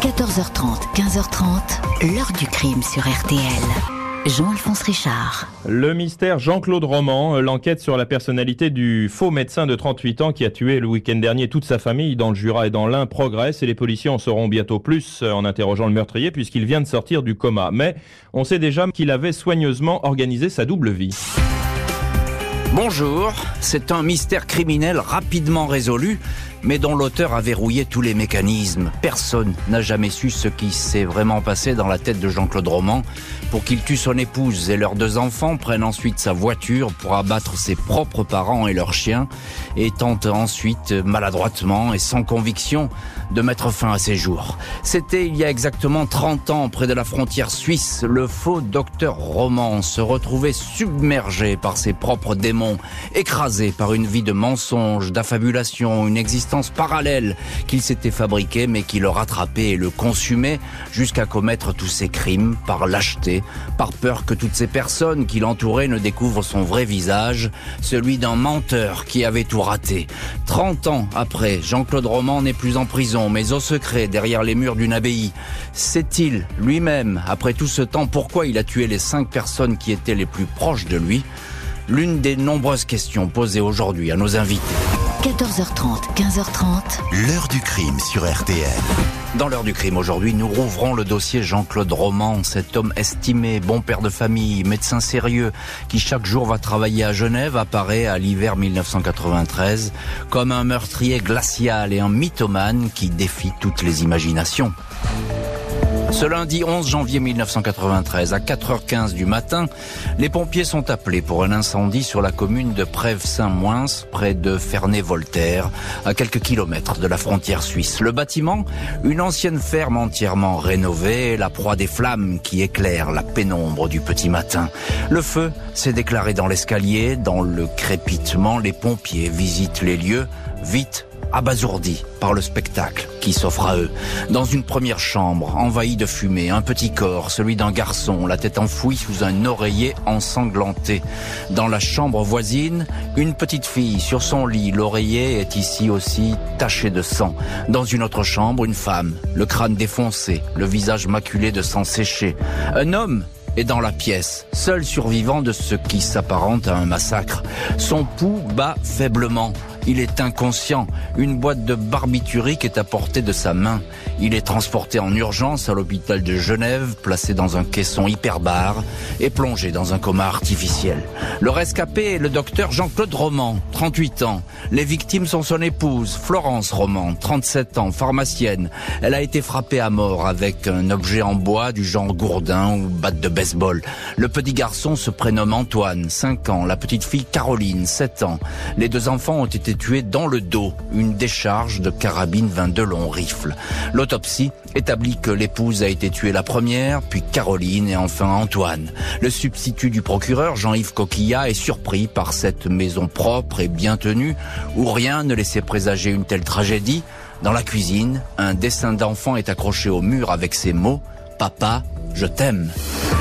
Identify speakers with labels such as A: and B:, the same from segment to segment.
A: 14h30, 15h30, l'heure du crime sur RTL. Jean-Alphonse Richard.
B: Le mystère Jean-Claude Roman, euh, l'enquête sur la personnalité du faux médecin de 38 ans qui a tué le week-end dernier toute sa famille dans le Jura et dans l'Ain progresse et les policiers en sauront bientôt plus euh, en interrogeant le meurtrier puisqu'il vient de sortir du coma. Mais on sait déjà qu'il avait soigneusement organisé sa double vie.
C: Bonjour, c'est un mystère criminel rapidement résolu mais dont l'auteur a verrouillé tous les mécanismes. Personne n'a jamais su ce qui s'est vraiment passé dans la tête de Jean-Claude Roman pour qu'il tue son épouse et leurs deux enfants, prenne ensuite sa voiture pour abattre ses propres parents et leurs chiens, et tente ensuite maladroitement et sans conviction de mettre fin à ses jours. C'était il y a exactement 30 ans, près de la frontière suisse, le faux docteur Roman se retrouvait submergé par ses propres démons, écrasé par une vie de mensonges, d'affabulation, une existence parallèle qu'il s'était fabriqué mais qui le rattrapait et le consumait jusqu'à commettre tous ses crimes par lâcheté, par peur que toutes ces personnes qui l'entouraient ne découvrent son vrai visage, celui d'un menteur qui avait tout raté. 30 ans après, Jean-Claude Roman n'est plus en prison mais au secret derrière les murs d'une abbaye. Sait-il lui-même, après tout ce temps, pourquoi il a tué les cinq personnes qui étaient les plus proches de lui? L'une des nombreuses questions posées aujourd'hui à nos invités.
A: 14h30, 15h30.
D: L'heure du crime sur RTL.
C: Dans l'heure du crime aujourd'hui, nous rouvrons le dossier Jean-Claude Roman, cet homme estimé, bon père de famille, médecin sérieux, qui chaque jour va travailler à Genève, apparaît à l'hiver 1993 comme un meurtrier glacial et un mythomane qui défie toutes les imaginations. Ce lundi 11 janvier 1993, à 4h15 du matin, les pompiers sont appelés pour un incendie sur la commune de Prèves-Saint-Moins, près de Ferney-Voltaire, à quelques kilomètres de la frontière suisse. Le bâtiment, une ancienne ferme entièrement rénovée, la proie des flammes qui éclairent la pénombre du petit matin. Le feu s'est déclaré dans l'escalier, dans le crépitement, les pompiers visitent les lieux, vite abasourdis par le spectacle qui s'offre à eux. Dans une première chambre, envahie de fumée, un petit corps, celui d'un garçon, la tête enfouie sous un oreiller ensanglanté. Dans la chambre voisine, une petite fille sur son lit, l'oreiller est ici aussi taché de sang. Dans une autre chambre, une femme, le crâne défoncé, le visage maculé de sang séché. Un homme est dans la pièce, seul survivant de ce qui s'apparente à un massacre. Son pouls bat faiblement. Il est inconscient. Une boîte de barbiturique est à portée de sa main. Il est transporté en urgence à l'hôpital de Genève, placé dans un caisson hyperbare et plongé dans un coma artificiel. Le rescapé est le docteur Jean-Claude Roman, 38 ans. Les victimes sont son épouse, Florence Roman, 37 ans, pharmacienne. Elle a été frappée à mort avec un objet en bois du genre gourdin ou batte de baseball. Le petit garçon se prénomme Antoine, 5 ans. La petite fille Caroline, 7 ans. Les deux enfants ont été tués dans le dos, une décharge de carabine 22 long rifle. L'autopsie établit que l'épouse a été tuée la première, puis Caroline et enfin Antoine. Le substitut du procureur, Jean-Yves Coquillat, est surpris par cette maison propre et bien tenue, où rien ne laissait présager une telle tragédie. Dans la cuisine, un dessin d'enfant est accroché au mur avec ces mots ⁇ Papa, je t'aime ⁇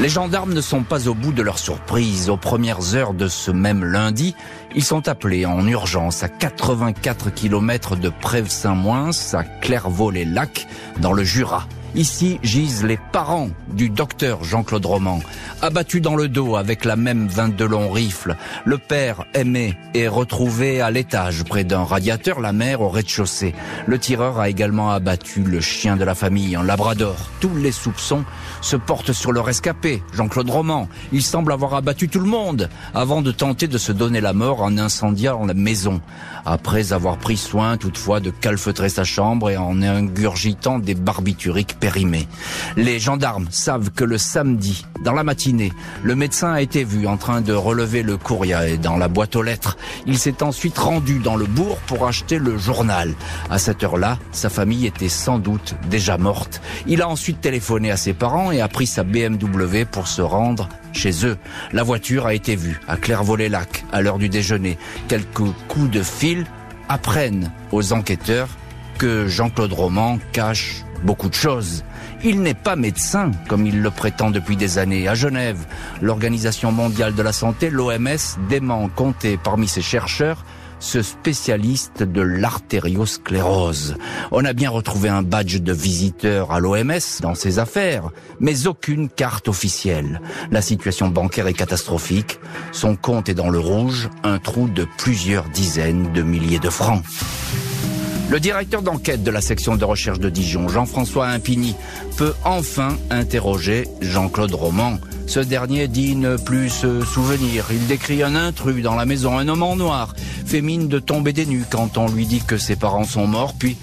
C: les gendarmes ne sont pas au bout de leur surprise. Aux premières heures de ce même lundi, ils sont appelés en urgence à 84 km de Prèves-Saint-Moins, à Clairvaux-les-Lacs, dans le Jura. Ici gisent les parents du docteur Jean-Claude Roman, abattu dans le dos avec la même 22 longs rifles. Le père, aimé, est retrouvé à l'étage près d'un radiateur, la mère au rez-de-chaussée. Le tireur a également abattu le chien de la famille, un labrador. Tous les soupçons se portent sur le rescapé, Jean-Claude Roman. Il semble avoir abattu tout le monde avant de tenter de se donner la mort en incendiant la maison. Après avoir pris soin toutefois de calfeutrer sa chambre et en ingurgitant des barbituriques les gendarmes savent que le samedi, dans la matinée, le médecin a été vu en train de relever le courrier dans la boîte aux lettres. Il s'est ensuite rendu dans le bourg pour acheter le journal. À cette heure-là, sa famille était sans doute déjà morte. Il a ensuite téléphoné à ses parents et a pris sa BMW pour se rendre chez eux. La voiture a été vue à Clairvaux-les-Lacs à l'heure du déjeuner. Quelques coups de fil apprennent aux enquêteurs que Jean-Claude Roman cache beaucoup de choses. Il n'est pas médecin, comme il le prétend depuis des années. À Genève, l'Organisation mondiale de la santé, l'OMS, dément compter parmi ses chercheurs ce spécialiste de l'artériosclérose. On a bien retrouvé un badge de visiteur à l'OMS dans ses affaires, mais aucune carte officielle. La situation bancaire est catastrophique. Son compte est dans le rouge, un trou de plusieurs dizaines de milliers de francs. Le directeur d'enquête de la section de recherche de Dijon, Jean-François Impigny, peut enfin interroger Jean-Claude Roman. Ce dernier dit ne plus se souvenir. Il décrit un intrus dans la maison, un homme en noir, fait mine de tomber des nues quand on lui dit que ses parents sont morts, puis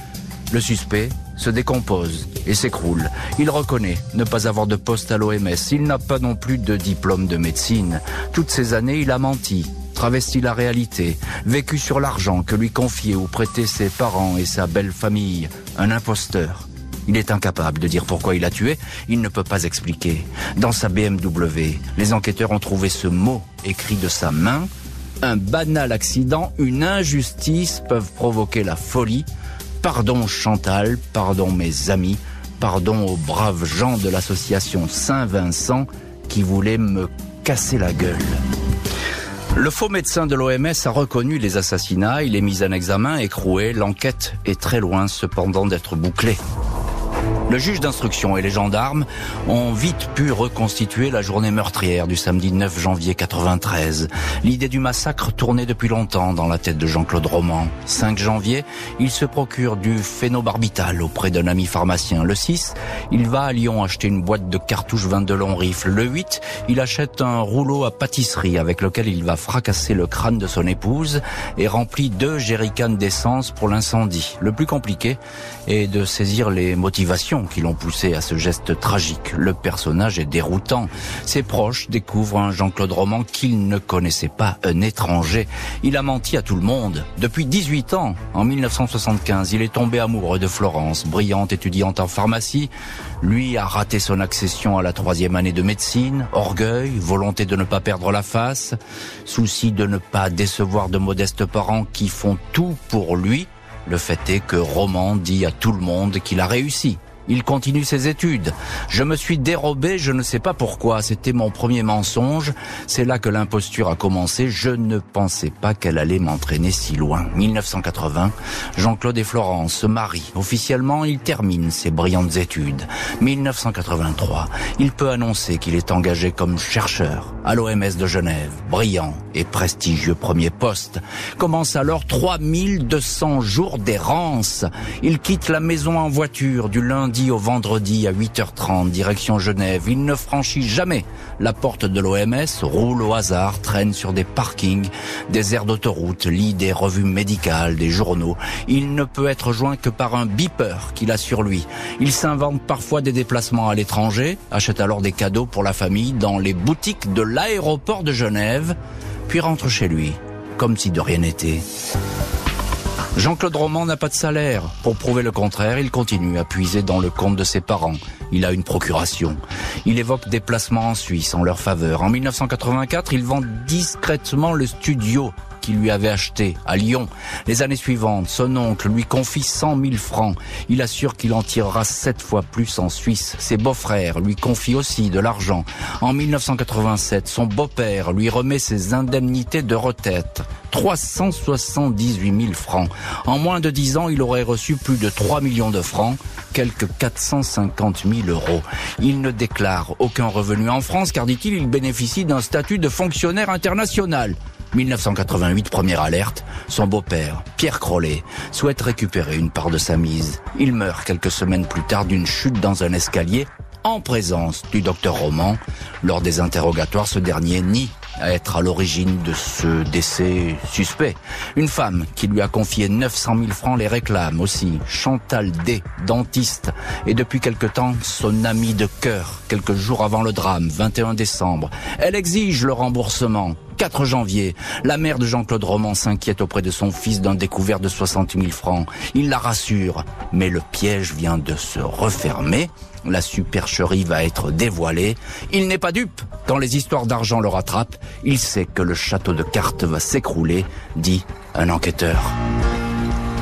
C: le suspect se décompose et s'écroule. Il reconnaît ne pas avoir de poste à l'OMS. Il n'a pas non plus de diplôme de médecine. Toutes ces années, il a menti, travesti la réalité, vécu sur l'argent que lui confiaient ou prêtaient ses parents et sa belle famille. Un imposteur. Il est incapable de dire pourquoi il a tué, il ne peut pas expliquer. Dans sa BMW, les enquêteurs ont trouvé ce mot écrit de sa main. Un banal accident, une injustice peuvent provoquer la folie. Pardon Chantal, pardon mes amis, pardon aux braves gens de l'association Saint-Vincent qui voulaient me casser la gueule. Le faux médecin de l'OMS a reconnu les assassinats, il est mis en examen, écroué, l'enquête est très loin cependant d'être bouclée. Le juge d'instruction et les gendarmes ont vite pu reconstituer la journée meurtrière du samedi 9 janvier 93. L'idée du massacre tournait depuis longtemps dans la tête de Jean-Claude Roman. 5 janvier, il se procure du phénobarbital auprès d'un ami pharmacien. Le 6, il va à Lyon acheter une boîte de cartouches 22 long rifle. Le 8, il achète un rouleau à pâtisserie avec lequel il va fracasser le crâne de son épouse et remplit deux jerrycans d'essence pour l'incendie. Le plus compliqué est de saisir les motivations qui l'ont poussé à ce geste tragique. Le personnage est déroutant. Ses proches découvrent un Jean-Claude Roman qu'ils ne connaissaient pas, un étranger. Il a menti à tout le monde. Depuis 18 ans, en 1975, il est tombé amoureux de Florence, brillante étudiante en pharmacie. Lui a raté son accession à la troisième année de médecine, orgueil, volonté de ne pas perdre la face, souci de ne pas décevoir de modestes parents qui font tout pour lui. Le fait est que Roman dit à tout le monde qu'il a réussi. Il continue ses études. Je me suis dérobé, je ne sais pas pourquoi. C'était mon premier mensonge. C'est là que l'imposture a commencé. Je ne pensais pas qu'elle allait m'entraîner si loin. 1980, Jean-Claude et Florence se marient. Officiellement, il termine ses brillantes études. 1983, il peut annoncer qu'il est engagé comme chercheur à l'OMS de Genève. Brillant et prestigieux premier poste. Commence alors 3200 jours d'errance. Il quitte la maison en voiture du au vendredi à 8h30, direction Genève. Il ne franchit jamais la porte de l'OMS, roule au hasard, traîne sur des parkings, des aires d'autoroute, lit des revues médicales, des journaux. Il ne peut être joint que par un beeper qu'il a sur lui. Il s'invente parfois des déplacements à l'étranger, achète alors des cadeaux pour la famille dans les boutiques de l'aéroport de Genève, puis rentre chez lui, comme si de rien n'était. Jean-Claude Roman n'a pas de salaire. Pour prouver le contraire, il continue à puiser dans le compte de ses parents. Il a une procuration. Il évoque des placements en Suisse en leur faveur. En 1984, il vend discrètement le studio qu'il lui avait acheté à Lyon. Les années suivantes, son oncle lui confie 100 000 francs. Il assure qu'il en tirera sept fois plus en Suisse. Ses beaux-frères lui confient aussi de l'argent. En 1987, son beau-père lui remet ses indemnités de retraite. 378 000 francs. En moins de 10 ans, il aurait reçu plus de 3 millions de francs, quelques 450 000 euros. Il ne déclare aucun revenu en France car, dit-il, il bénéficie d'un statut de fonctionnaire international. 1988, première alerte, son beau-père, Pierre Crollet, souhaite récupérer une part de sa mise. Il meurt quelques semaines plus tard d'une chute dans un escalier en présence du docteur Roman. Lors des interrogatoires, ce dernier nie à être à l'origine de ce décès suspect. Une femme qui lui a confié 900 000 francs les réclame aussi. Chantal D, dentiste, et depuis quelque temps son amie de cœur, quelques jours avant le drame, 21 décembre. Elle exige le remboursement. 4 janvier, la mère de Jean-Claude Roman s'inquiète auprès de son fils d'un découvert de 60 000 francs. Il la rassure, mais le piège vient de se refermer. La supercherie va être dévoilée. Il n'est pas dupe. Quand les histoires d'argent le rattrapent, il sait que le château de cartes va s'écrouler, dit un enquêteur.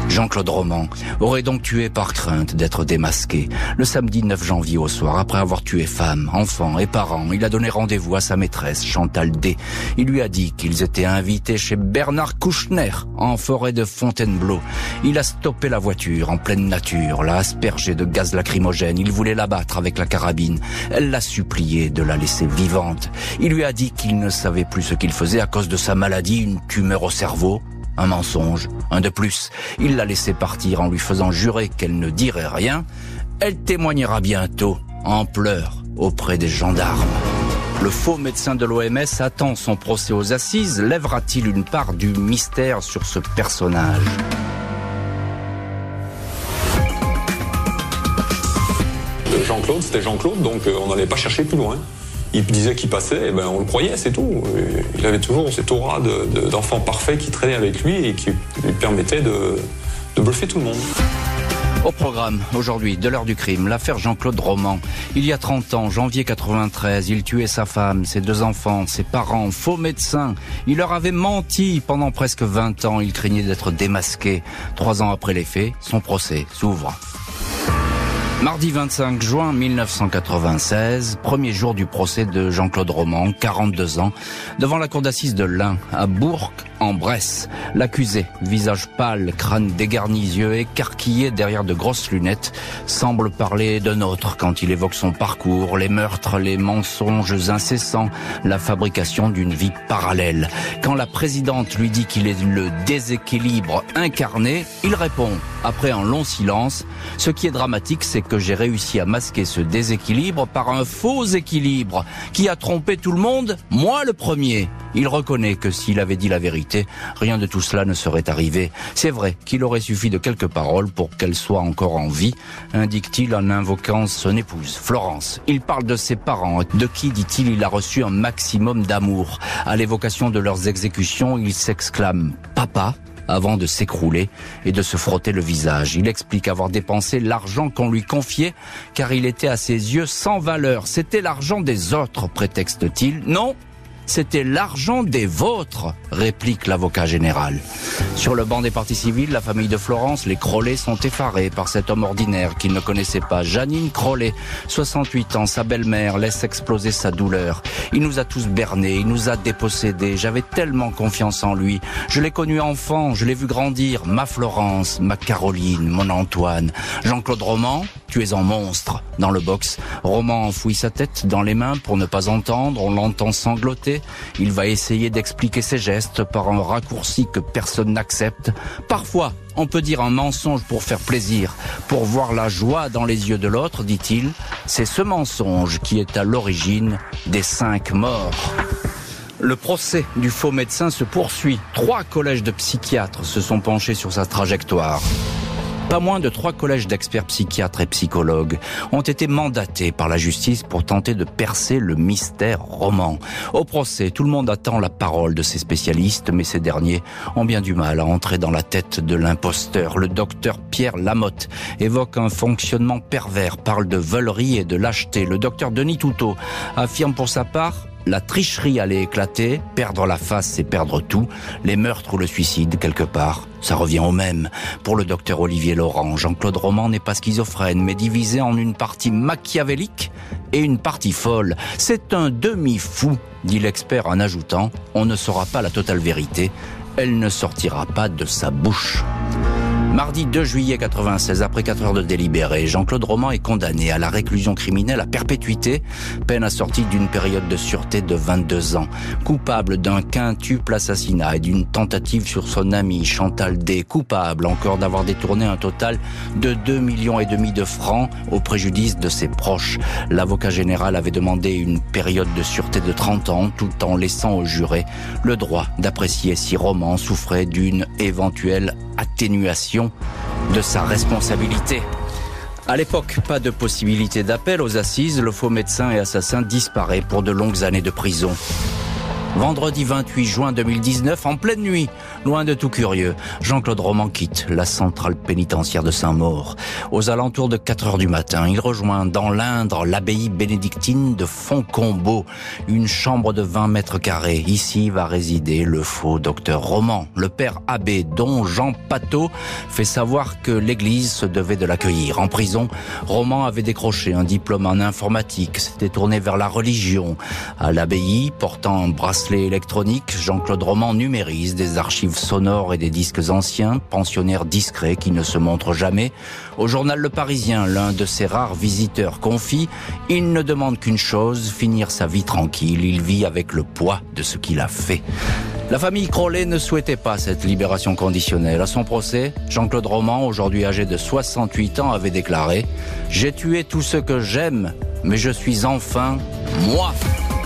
C: Jean-Claude Roman aurait donc tué par crainte d'être démasqué. Le samedi 9 janvier au soir, après avoir tué femme, enfants et parents, il a donné rendez-vous à sa maîtresse, Chantal D. Il lui a dit qu'ils étaient invités chez Bernard Kouchner, en forêt de Fontainebleau. Il a stoppé la voiture en pleine nature, l'a aspergé de gaz lacrymogène. Il voulait l'abattre avec la carabine. Elle l'a supplié de la laisser vivante. Il lui a dit qu'il ne savait plus ce qu'il faisait à cause de sa maladie, une tumeur au cerveau un mensonge, un de plus. Il l'a laissé partir en lui faisant jurer qu'elle ne dirait rien. Elle témoignera bientôt, en pleurs, auprès des gendarmes. Le faux médecin de l'OMS attend son procès aux assises. Lèvera-t-il une part du mystère sur ce personnage?
D: Jean-Claude, c'était Jean-Claude, donc euh, on n'allait pas chercher plus loin il disait qu'il passait, et ben on le croyait, c'est tout. Il avait toujours cette aura d'enfant parfait qui traînait avec lui et qui lui permettait de, de bluffer tout le monde.
C: Au programme, aujourd'hui, de l'heure du crime, l'affaire Jean-Claude Roman. Il y a 30 ans, janvier 93, il tuait sa femme, ses deux enfants, ses parents, faux médecins. Il leur avait menti pendant presque 20 ans. Il craignait d'être démasqué. Trois ans après les faits, son procès s'ouvre. Mardi 25 juin 1996, premier jour du procès de Jean-Claude Roman, 42 ans, devant la cour d'assises de l'Ain, à Bourg, en Bresse. L'accusé, visage pâle, crâne dégarni, yeux écarquillés derrière de grosses lunettes, semble parler d'un autre quand il évoque son parcours, les meurtres, les mensonges incessants, la fabrication d'une vie parallèle. Quand la présidente lui dit qu'il est le déséquilibre incarné, il répond, après un long silence, ce qui est dramatique, c'est que j'ai réussi à masquer ce déséquilibre par un faux équilibre qui a trompé tout le monde, moi le premier. Il reconnaît que s'il avait dit la vérité, rien de tout cela ne serait arrivé. C'est vrai qu'il aurait suffi de quelques paroles pour qu'elle soit encore en vie, indique-t-il en invoquant son épouse, Florence. Il parle de ses parents, de qui, dit-il, il a reçu un maximum d'amour. À l'évocation de leurs exécutions, il s'exclame « Papa ?» Avant de s'écrouler et de se frotter le visage. Il explique avoir dépensé l'argent qu'on lui confiait car il était à ses yeux sans valeur. C'était l'argent des autres, prétexte-t-il. Non, c'était l'argent des vôtres, réplique l'avocat général. Sur le banc des partis civils, la famille de Florence, les Crollet sont effarés par cet homme ordinaire qu'ils ne connaissaient pas. Janine Crollet, 68 ans, sa belle-mère, laisse exploser sa douleur. Il nous a tous bernés, il nous a dépossédés. J'avais tellement confiance en lui. Je l'ai connu enfant, je l'ai vu grandir. Ma Florence, ma Caroline, mon Antoine. Jean-Claude Roman, tu es un monstre. Dans le box, Roman enfouit sa tête dans les mains pour ne pas entendre. On l'entend sangloter. Il va essayer d'expliquer ses gestes par un raccourci que personne n'accepte. Parfois, on peut dire un mensonge pour faire plaisir, pour voir la joie dans les yeux de l'autre, dit-il. C'est ce mensonge qui est à l'origine des cinq morts. Le procès du faux médecin se poursuit. Trois collèges de psychiatres se sont penchés sur sa trajectoire. Pas moins de trois collèges d'experts psychiatres et psychologues ont été mandatés par la justice pour tenter de percer le mystère roman. Au procès, tout le monde attend la parole de ces spécialistes, mais ces derniers ont bien du mal à entrer dans la tête de l'imposteur. Le docteur Pierre Lamotte évoque un fonctionnement pervers, parle de volerie et de lâcheté. Le docteur Denis Toutot affirme pour sa part la tricherie allait éclater, perdre la face c'est perdre tout, les meurtres ou le suicide quelque part, ça revient au même. Pour le docteur Olivier Laurent, Jean-Claude Roman n'est pas schizophrène, mais divisé en une partie machiavélique et une partie folle. C'est un demi-fou, dit l'expert en ajoutant, on ne saura pas la totale vérité, elle ne sortira pas de sa bouche. Mardi 2 juillet 96, après 4 heures de délibéré, Jean-Claude Roman est condamné à la réclusion criminelle à perpétuité, peine assortie d'une période de sûreté de 22 ans. Coupable d'un quintuple assassinat et d'une tentative sur son ami Chantal D. Coupable encore d'avoir détourné un total de 2 millions et demi de francs au préjudice de ses proches. L'avocat général avait demandé une période de sûreté de 30 ans tout en laissant au juré le droit d'apprécier si Roman souffrait d'une éventuelle atténuation de sa responsabilité. À l'époque, pas de possibilité d'appel aux assises, le faux médecin et assassin disparaît pour de longues années de prison. Vendredi 28 juin 2019, en pleine nuit, loin de tout curieux, Jean-Claude Roman quitte la centrale pénitentiaire de Saint-Maur. Aux alentours de 4 heures du matin, il rejoint dans l'Indre l'abbaye bénédictine de Foncombeau, une chambre de 20 mètres carrés. Ici va résider le faux docteur Roman. Le père abbé, dont Jean Pateau, fait savoir que l'église se devait de l'accueillir. En prison, Roman avait décroché un diplôme en informatique, s'était tourné vers la religion. À l'abbaye, portant un électronique, Jean-Claude Roman numérise des archives sonores et des disques anciens, pensionnaire discret qui ne se montre jamais. Au journal Le Parisien, l'un de ses rares visiteurs confie, il ne demande qu'une chose, finir sa vie tranquille. Il vit avec le poids de ce qu'il a fait. La famille Crollet ne souhaitait pas cette libération conditionnelle. À son procès, Jean-Claude Roman, aujourd'hui âgé de 68 ans, avait déclaré ⁇ J'ai tué tout ce que j'aime, mais je suis enfin moi ⁇